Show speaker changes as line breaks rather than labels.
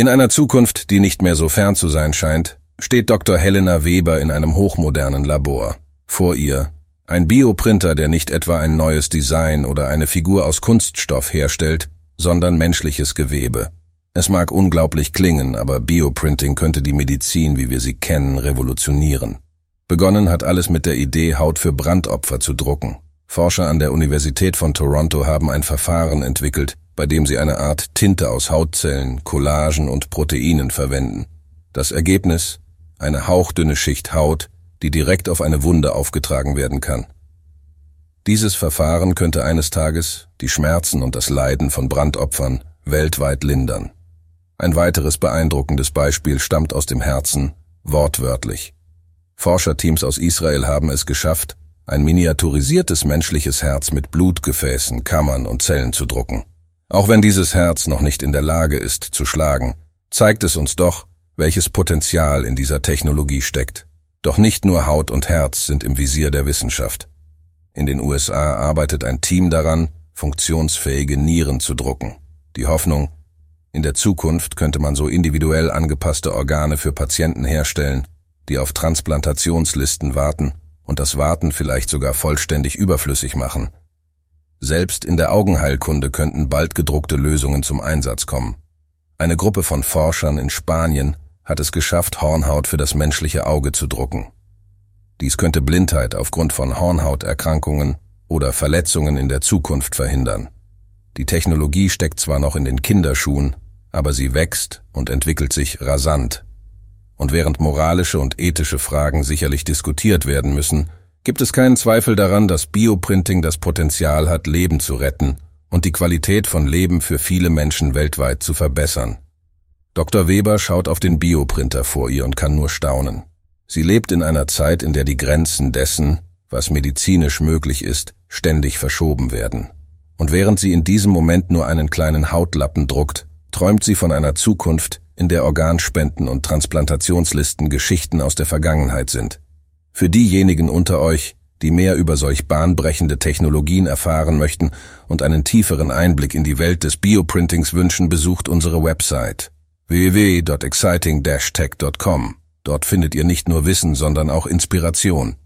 In einer Zukunft, die nicht mehr so fern zu sein scheint, steht Dr. Helena Weber in einem hochmodernen Labor. Vor ihr ein Bioprinter, der nicht etwa ein neues Design oder eine Figur aus Kunststoff herstellt, sondern menschliches Gewebe. Es mag unglaublich klingen, aber Bioprinting könnte die Medizin, wie wir sie kennen, revolutionieren. Begonnen hat alles mit der Idee, Haut für Brandopfer zu drucken. Forscher an der Universität von Toronto haben ein Verfahren entwickelt, bei dem sie eine Art Tinte aus Hautzellen, Collagen und Proteinen verwenden. Das Ergebnis? Eine hauchdünne Schicht Haut, die direkt auf eine Wunde aufgetragen werden kann. Dieses Verfahren könnte eines Tages die Schmerzen und das Leiden von Brandopfern weltweit lindern. Ein weiteres beeindruckendes Beispiel stammt aus dem Herzen, wortwörtlich. Forscherteams aus Israel haben es geschafft, ein miniaturisiertes menschliches Herz mit Blutgefäßen, Kammern und Zellen zu drucken. Auch wenn dieses Herz noch nicht in der Lage ist zu schlagen, zeigt es uns doch, welches Potenzial in dieser Technologie steckt. Doch nicht nur Haut und Herz sind im Visier der Wissenschaft. In den USA arbeitet ein Team daran, funktionsfähige Nieren zu drucken. Die Hoffnung, in der Zukunft könnte man so individuell angepasste Organe für Patienten herstellen, die auf Transplantationslisten warten und das Warten vielleicht sogar vollständig überflüssig machen. Selbst in der Augenheilkunde könnten bald gedruckte Lösungen zum Einsatz kommen. Eine Gruppe von Forschern in Spanien hat es geschafft, Hornhaut für das menschliche Auge zu drucken. Dies könnte Blindheit aufgrund von Hornhauterkrankungen oder Verletzungen in der Zukunft verhindern. Die Technologie steckt zwar noch in den Kinderschuhen, aber sie wächst und entwickelt sich rasant und während moralische und ethische Fragen sicherlich diskutiert werden müssen, gibt es keinen Zweifel daran, dass Bioprinting das Potenzial hat, Leben zu retten und die Qualität von Leben für viele Menschen weltweit zu verbessern. Dr. Weber schaut auf den Bioprinter vor ihr und kann nur staunen. Sie lebt in einer Zeit, in der die Grenzen dessen, was medizinisch möglich ist, ständig verschoben werden. Und während sie in diesem Moment nur einen kleinen Hautlappen druckt, träumt sie von einer Zukunft, in der Organspenden und Transplantationslisten Geschichten aus der Vergangenheit sind. Für diejenigen unter euch, die mehr über solch bahnbrechende Technologien erfahren möchten und einen tieferen Einblick in die Welt des Bioprintings wünschen, besucht unsere Website www.exciting-tech.com. Dort findet ihr nicht nur Wissen, sondern auch Inspiration.